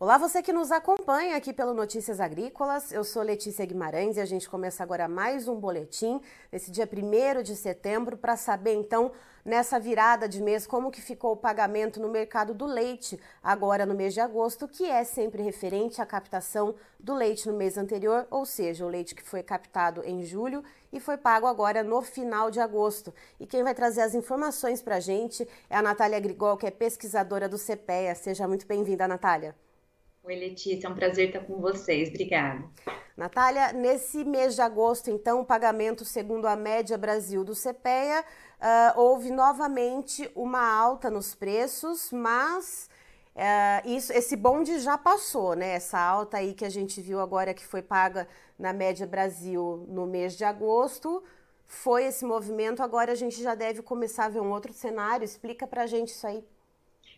Olá, você que nos acompanha aqui pelo Notícias Agrícolas. Eu sou Letícia Guimarães e a gente começa agora mais um boletim nesse dia 1 de setembro para saber então nessa virada de mês como que ficou o pagamento no mercado do leite agora no mês de agosto, que é sempre referente à captação do leite no mês anterior, ou seja, o leite que foi captado em julho e foi pago agora no final de agosto. E quem vai trazer as informações para a gente é a Natália Grigol, que é pesquisadora do CPEA. Seja muito bem-vinda, Natália. Oi, Letícia, é um prazer estar com vocês. Obrigada. Natália, nesse mês de agosto, então, o pagamento segundo a média Brasil do CPEA, uh, houve novamente uma alta nos preços, mas uh, isso, esse bonde já passou, né? Essa alta aí que a gente viu agora que foi paga na média Brasil no mês de agosto, foi esse movimento. Agora a gente já deve começar a ver um outro cenário. Explica pra gente isso aí.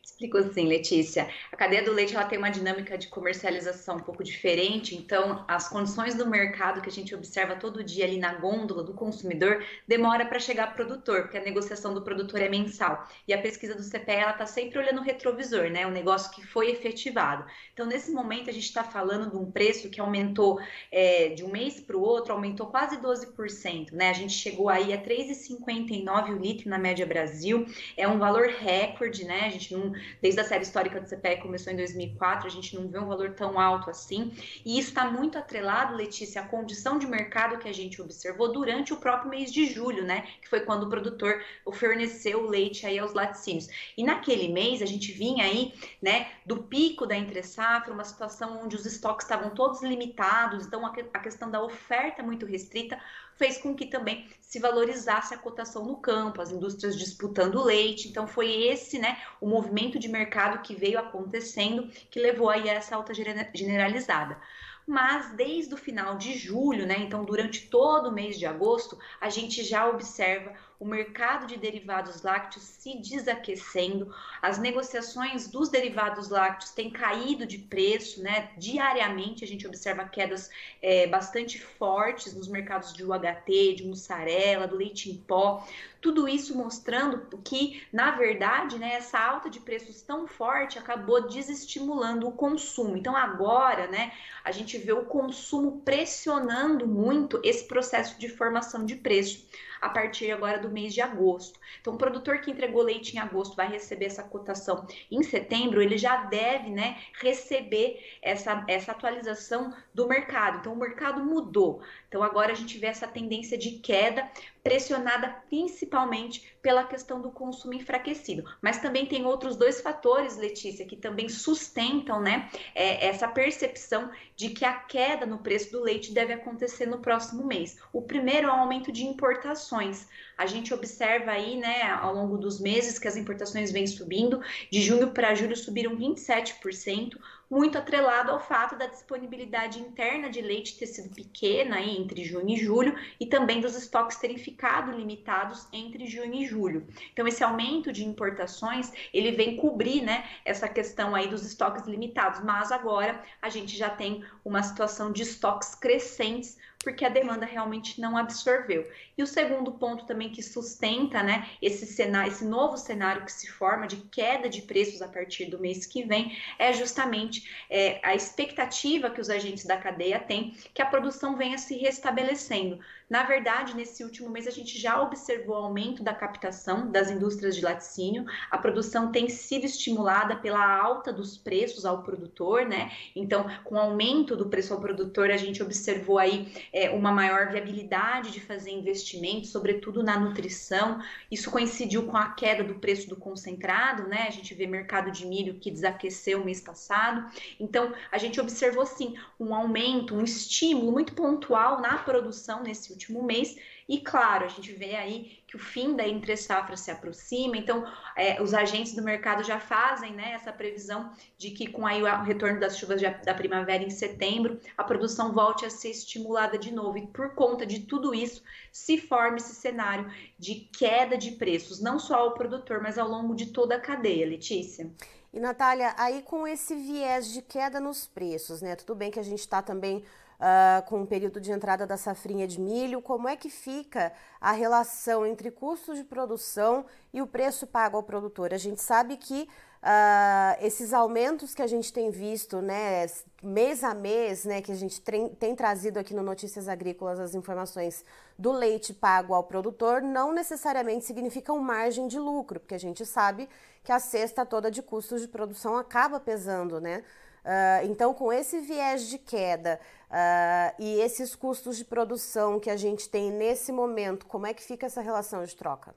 Explico assim, Letícia. A cadeia do leite ela tem uma dinâmica de comercialização um pouco diferente, então as condições do mercado que a gente observa todo dia ali na gôndola do consumidor demora para chegar ao produtor, porque a negociação do produtor é mensal. E a pesquisa do CPE ela está sempre olhando o retrovisor, né? O negócio que foi efetivado. Então, nesse momento, a gente está falando de um preço que aumentou é, de um mês para o outro, aumentou quase 12%, né? A gente chegou aí a 3,59 o litro na média Brasil, é um valor recorde, né? A gente não desde a série histórica do CPE começou em 2004, a gente não vê um valor tão alto assim. E isso está muito atrelado, Letícia, à condição de mercado que a gente observou durante o próprio mês de julho, né? Que foi quando o produtor forneceu o leite aí aos laticínios. E naquele mês a gente vinha aí, né, do pico da entre safra, uma situação onde os estoques estavam todos limitados, então a questão da oferta muito restrita fez com que também se valorizasse a cotação no campo, as indústrias disputando leite. Então foi esse, né, o movimento de mercado que veio acontecendo que levou aí a essa alta generalizada mas desde o final de julho, né, então durante todo o mês de agosto, a gente já observa o mercado de derivados lácteos se desaquecendo, as negociações dos derivados lácteos têm caído de preço, né? Diariamente a gente observa quedas é, bastante fortes nos mercados de UHT, de mussarela, do leite em pó. Tudo isso mostrando que, na verdade, né, essa alta de preços tão forte acabou desestimulando o consumo. Então, agora, né, a gente vê o consumo pressionando muito esse processo de formação de preço a partir agora do mês de agosto. Então, o produtor que entregou leite em agosto vai receber essa cotação em setembro, ele já deve né, receber essa, essa atualização do mercado. Então, o mercado mudou. Então, agora a gente vê essa tendência de queda pressionada principalmente pela questão do consumo enfraquecido. Mas também tem outros dois fatores, Letícia, que também sustentam né, é, essa percepção de que a queda no preço do leite deve acontecer no próximo mês. O primeiro é o aumento de importações. A gente observa aí, né, ao longo dos meses que as importações vêm subindo, de junho para julho subiram 27%, muito atrelado ao fato da disponibilidade interna de leite ter sido pequena entre junho e julho e também dos estoques terem ficado limitados entre junho e julho. Então esse aumento de importações, ele vem cobrir, né, essa questão aí dos estoques limitados, mas agora a gente já tem uma situação de estoques crescentes porque a demanda realmente não absorveu. E o segundo ponto também que sustenta né, esse cenário, esse novo cenário que se forma de queda de preços a partir do mês que vem é justamente é, a expectativa que os agentes da cadeia têm que a produção venha se restabelecendo. Na verdade, nesse último mês a gente já observou aumento da captação das indústrias de laticínio. A produção tem sido estimulada pela alta dos preços ao produtor, né? Então, com o aumento do preço ao produtor, a gente observou aí é, uma maior viabilidade de fazer investimentos, sobretudo na nutrição. Isso coincidiu com a queda do preço do concentrado, né? A gente vê mercado de milho que desaqueceu mês passado. Então, a gente observou sim um aumento, um estímulo muito pontual na produção nesse último mês e claro, a gente vê aí que o fim da entre safra se aproxima, então é, os agentes do mercado já fazem né, essa previsão de que com aí o retorno das chuvas da primavera em setembro, a produção volte a ser estimulada de novo. E por conta de tudo isso, se forma esse cenário de queda de preços, não só ao produtor, mas ao longo de toda a cadeia, Letícia. E Natália, aí com esse viés de queda nos preços, né? Tudo bem que a gente está também uh, com o período de entrada da safrinha de milho, como é que fica a relação entre custos de produção e o preço pago ao produtor? A gente sabe que Uh, esses aumentos que a gente tem visto, né, mês a mês, né, que a gente tem, trazido aqui no Notícias Agrícolas as informações do leite pago ao produtor, não necessariamente significam margem de lucro, porque a gente sabe que a cesta toda de custos de produção acaba pesando, né? Uh, então, com esse viés de queda uh, e esses custos de produção que a gente tem nesse momento, como é que fica essa relação de troca?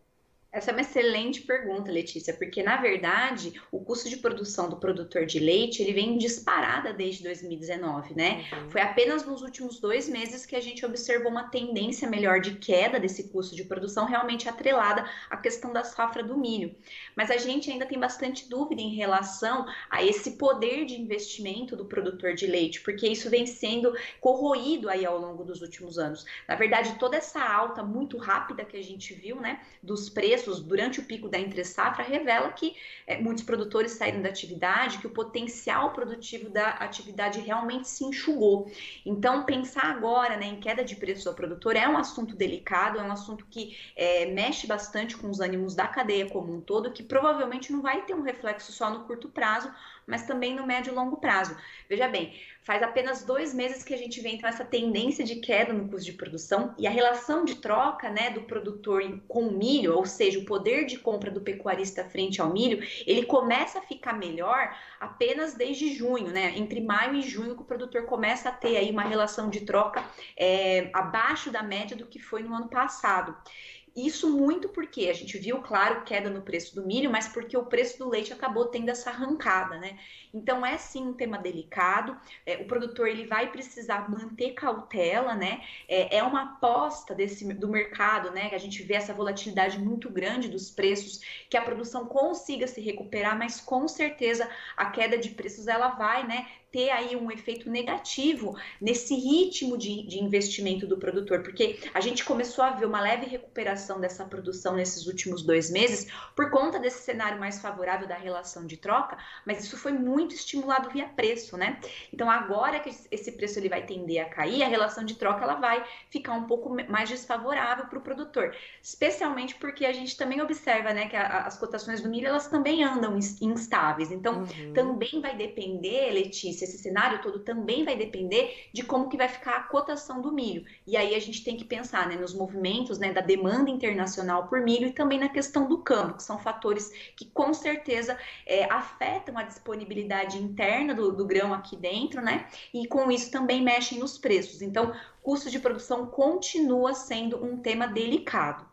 Essa é uma excelente pergunta, Letícia, porque na verdade o custo de produção do produtor de leite ele vem disparada desde 2019, né? Uhum. Foi apenas nos últimos dois meses que a gente observou uma tendência melhor de queda desse custo de produção, realmente atrelada à questão da safra do milho. Mas a gente ainda tem bastante dúvida em relação a esse poder de investimento do produtor de leite, porque isso vem sendo corroído aí ao longo dos últimos anos. Na verdade, toda essa alta muito rápida que a gente viu, né, dos preços preços durante o pico da entre-safra revela que é, muitos produtores saíram da atividade, que o potencial produtivo da atividade realmente se enxugou. Então, pensar agora né, em queda de preços ao produtor é um assunto delicado, é um assunto que é, mexe bastante com os ânimos da cadeia como um todo, que provavelmente não vai ter um reflexo só no curto prazo, mas também no médio e longo prazo. Veja bem, Faz apenas dois meses que a gente vê então essa tendência de queda no custo de produção e a relação de troca né, do produtor com o milho, ou seja, o poder de compra do pecuarista frente ao milho, ele começa a ficar melhor apenas desde junho, né? Entre maio e junho que o produtor começa a ter aí uma relação de troca é, abaixo da média do que foi no ano passado. Isso muito porque a gente viu, claro, queda no preço do milho, mas porque o preço do leite acabou tendo essa arrancada, né? Então é sim um tema delicado. É, o produtor ele vai precisar manter cautela, né? É, é, uma aposta desse do mercado, né? A gente vê essa volatilidade muito grande dos preços, que a produção consiga se recuperar, mas com certeza a queda de preços ela vai, né? Ter aí um efeito negativo nesse ritmo de, de, investimento do produtor, porque a gente começou a ver uma leve recuperação dessa produção nesses últimos dois meses por conta desse cenário mais favorável da relação de troca, mas isso foi muito estimulado via preço, né? Então agora que esse preço ele vai tender a cair, a relação de troca ela vai ficar um pouco mais desfavorável para o produtor, especialmente porque a gente também observa, né, que a, as cotações do milho elas também andam instáveis, então uhum. também vai depender, Letícia esse cenário todo também vai depender de como que vai ficar a cotação do milho. E aí a gente tem que pensar né, nos movimentos né, da demanda internacional por milho e também na questão do câmbio, que são fatores que com certeza é, afetam a disponibilidade interna do, do grão aqui dentro, né? E com isso também mexem nos preços. Então, custo de produção continua sendo um tema delicado.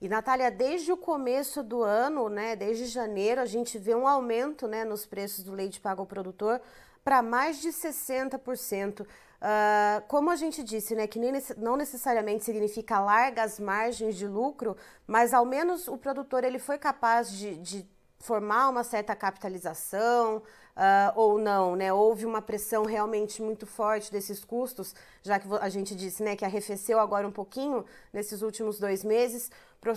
E Natália, desde o começo do ano, né, desde janeiro, a gente vê um aumento, né, nos preços do leite pago ao produtor para mais de 60%. Uh, ah, como a gente disse, né, que nem, não necessariamente significa largas margens de lucro, mas ao menos o produtor ele foi capaz de, de formar uma certa capitalização uh, ou não, né? Houve uma pressão realmente muito forte desses custos, já que a gente disse, né, que arrefeceu agora um pouquinho nesses últimos dois meses.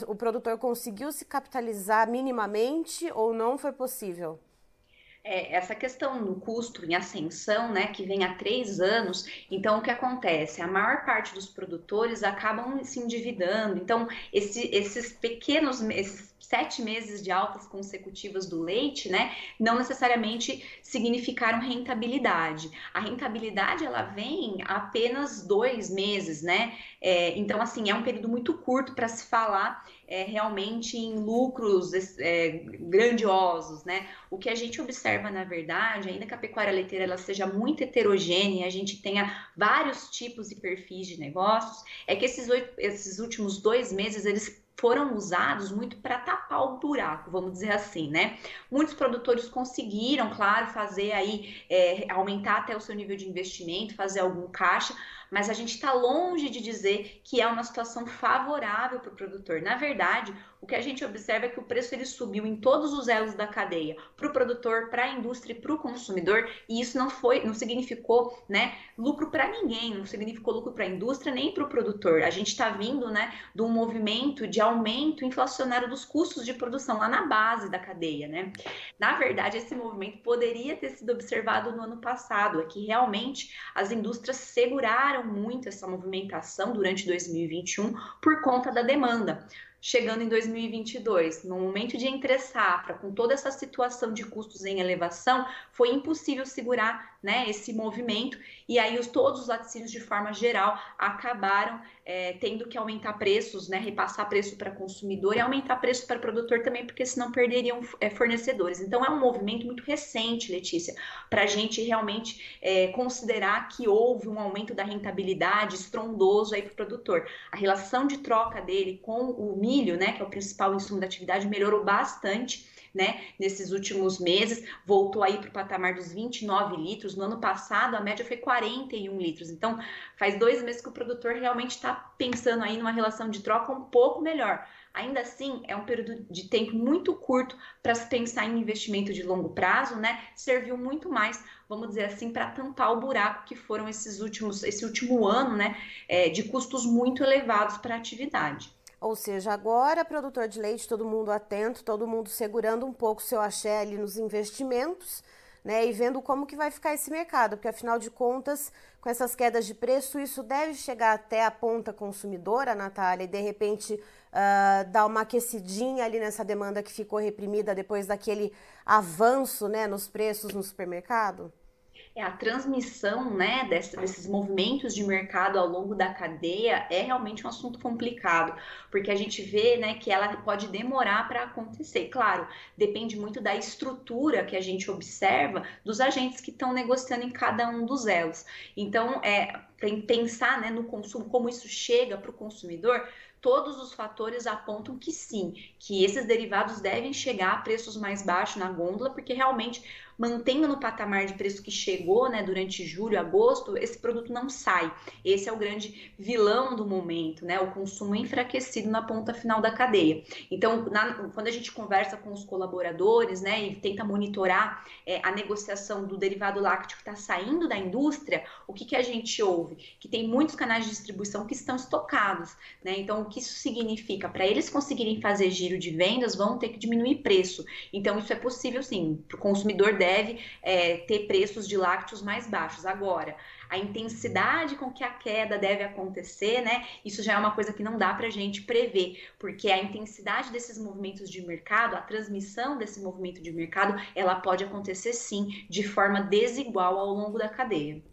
O produtor conseguiu se capitalizar minimamente ou não foi possível? É, essa questão do custo em ascensão, né, que vem há três anos, então o que acontece? A maior parte dos produtores acabam se endividando, então esse, esses pequenos, esses sete meses de altas consecutivas do leite, né, não necessariamente significaram rentabilidade. A rentabilidade ela vem apenas dois meses, né? É, então, assim, é um período muito curto para se falar é, realmente em lucros é, grandiosos, né? O que a gente observa, na verdade, ainda que a pecuária leiteira ela seja muito heterogênea, a gente tenha vários tipos e perfis de negócios, é que esses, esses últimos dois meses eles foram usados muito para tapar o buraco, vamos dizer assim, né? Muitos produtores conseguiram, claro, fazer aí, é, aumentar até o seu nível de investimento, fazer algum caixa, mas a gente está longe de dizer que é uma situação favorável para o produtor. Na verdade, o que a gente observa é que o preço ele subiu em todos os elos da cadeia, para o produtor, para a indústria e para o consumidor, e isso não foi, não significou, né, lucro para ninguém, não significou lucro para a indústria nem para o produtor. A gente está vindo, né, de um movimento de aumento inflacionário dos custos de produção lá na base da cadeia, né? Na verdade, esse movimento poderia ter sido observado no ano passado, é que realmente as indústrias seguraram muito essa movimentação durante 2021 por conta da demanda. Chegando em 2022, no momento de entre safra, com toda essa situação de custos em elevação, foi impossível segurar né, esse movimento. E aí os, todos os laticínios de forma geral acabaram é, tendo que aumentar preços, né, repassar preço para consumidor e aumentar preço para produtor também, porque senão perderiam é, fornecedores. Então é um movimento muito recente, Letícia, para a gente realmente é, considerar que houve um aumento da rentabilidade estrondoso aí para o produtor. A relação de troca dele com o milho, né, que é o principal insumo da atividade, melhorou bastante. Né, nesses últimos meses, voltou aí para o patamar dos 29 litros. No ano passado, a média foi 41 litros. Então, faz dois meses que o produtor realmente está pensando aí numa relação de troca um pouco melhor. Ainda assim, é um período de tempo muito curto para se pensar em investimento de longo prazo, né? Serviu muito mais, vamos dizer assim, para tampar o buraco que foram esses últimos, esse último ano, né? É, de custos muito elevados para a atividade. Ou seja, agora, produtor de leite, todo mundo atento, todo mundo segurando um pouco seu axé ali nos investimentos, né? E vendo como que vai ficar esse mercado, porque afinal de contas, com essas quedas de preço, isso deve chegar até a ponta consumidora, Natália, e de repente uh, dar uma aquecidinha ali nessa demanda que ficou reprimida depois daquele avanço né, nos preços no supermercado? É a transmissão né, desses movimentos de mercado ao longo da cadeia é realmente um assunto complicado, porque a gente vê né, que ela pode demorar para acontecer. Claro, depende muito da estrutura que a gente observa dos agentes que estão negociando em cada um dos elos. Então, é, pensar né, no consumo, como isso chega para o consumidor, todos os fatores apontam que sim, que esses derivados devem chegar a preços mais baixos na gôndola, porque realmente mantendo no patamar de preço que chegou né, durante julho, agosto, esse produto não sai. Esse é o grande vilão do momento, né? O consumo enfraquecido na ponta final da cadeia. Então, na, quando a gente conversa com os colaboradores, né, e tenta monitorar é, a negociação do derivado lácteo que está saindo da indústria, o que, que a gente ouve? Que tem muitos canais de distribuição que estão estocados, né? Então, o que isso significa? Para eles conseguirem fazer giro de vendas, vão ter que diminuir preço. Então, isso é possível sim. Para o consumidor deve deve é, ter preços de lácteos mais baixos. Agora, a intensidade com que a queda deve acontecer, né? Isso já é uma coisa que não dá para a gente prever, porque a intensidade desses movimentos de mercado, a transmissão desse movimento de mercado, ela pode acontecer sim de forma desigual ao longo da cadeia.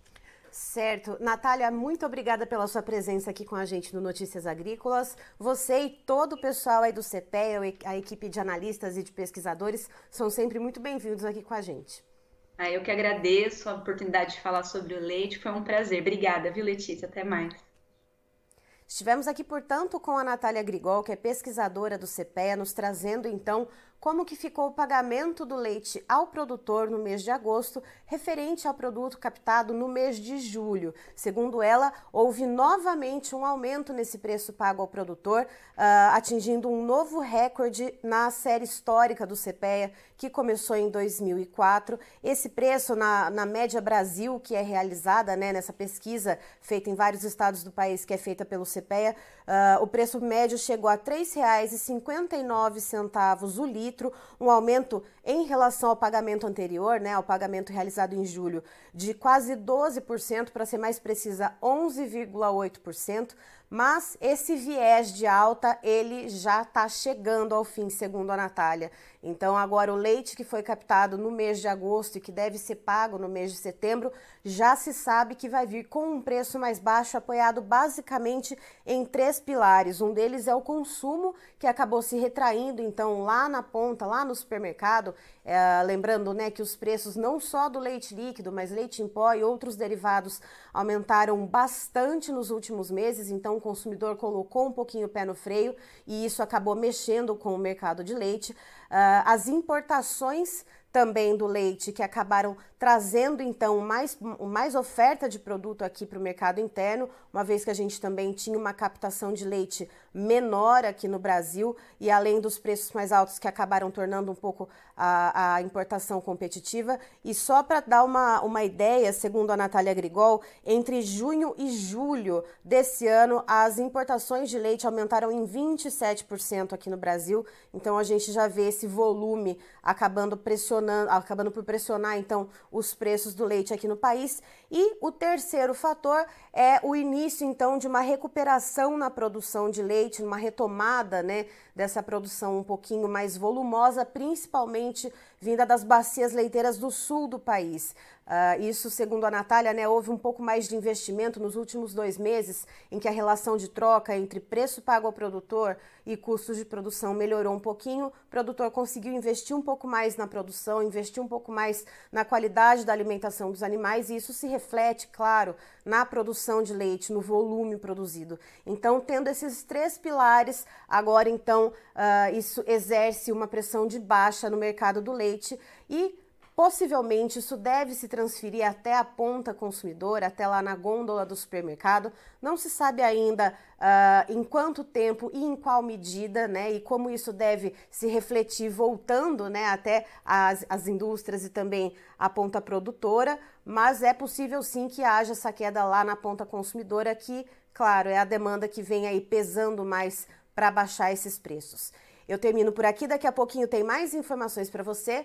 Certo. Natália, muito obrigada pela sua presença aqui com a gente no Notícias Agrícolas. Você e todo o pessoal aí do CPEA, a equipe de analistas e de pesquisadores, são sempre muito bem-vindos aqui com a gente. Ah, eu que agradeço a oportunidade de falar sobre o leite. Foi um prazer. Obrigada, viu, Letícia? Até mais. Estivemos aqui, portanto, com a Natália Grigol, que é pesquisadora do CPEA, nos trazendo então como que ficou o pagamento do leite ao produtor no mês de agosto, referente ao produto captado no mês de julho. Segundo ela, houve novamente um aumento nesse preço pago ao produtor, uh, atingindo um novo recorde na série histórica do CPEA, que começou em 2004. Esse preço na, na média Brasil, que é realizada né, nessa pesquisa feita em vários estados do país, que é feita pelo CPEA, uh, o preço médio chegou a R$ 3,59 o litro litro, um aumento em relação ao pagamento anterior, né, ao pagamento realizado em julho, de quase 12%, para ser mais precisa, 11,8%. Mas esse viés de alta, ele já está chegando ao fim, segundo a Natália. Então, agora o leite que foi captado no mês de agosto e que deve ser pago no mês de setembro, já se sabe que vai vir com um preço mais baixo, apoiado basicamente em três pilares. Um deles é o consumo, que acabou se retraindo, então, lá na ponta, lá no supermercado. É, lembrando né, que os preços não só do leite líquido, mas leite em pó e outros derivados aumentaram bastante nos últimos meses, então o consumidor colocou um pouquinho o pé no freio e isso acabou mexendo com o mercado de leite. Uh, as importações também do leite que acabaram trazendo então mais, mais oferta de produto aqui para o mercado interno, uma vez que a gente também tinha uma captação de leite menor aqui no Brasil e além dos preços mais altos que acabaram tornando um pouco a, a importação competitiva. E só para dar uma, uma ideia, segundo a Natália Grigol, entre junho e julho desse ano, as importações de leite aumentaram em 27% aqui no Brasil. Então a gente já vê esse volume acabando pressionando acabando por pressionar então os preços do leite aqui no país. E o terceiro fator é o início então de uma recuperação na produção de leite, uma retomada, né, dessa produção um pouquinho mais volumosa, principalmente vinda das bacias leiteiras do sul do país. Uh, isso, segundo a Natália, né, houve um pouco mais de investimento nos últimos dois meses, em que a relação de troca entre preço pago ao produtor e custos de produção melhorou um pouquinho. O produtor conseguiu investir um pouco mais na produção, investir um pouco mais na qualidade da alimentação dos animais, e isso se reflete, claro, na produção de leite, no volume produzido. Então, tendo esses três pilares, agora então uh, isso exerce uma pressão de baixa no mercado do leite e Possivelmente isso deve se transferir até a ponta consumidora, até lá na gôndola do supermercado. Não se sabe ainda uh, em quanto tempo e em qual medida, né? E como isso deve se refletir voltando, né? Até as, as indústrias e também a ponta produtora. Mas é possível sim que haja essa queda lá na ponta consumidora, que, claro, é a demanda que vem aí pesando mais para baixar esses preços. Eu termino por aqui, daqui a pouquinho tem mais informações para você.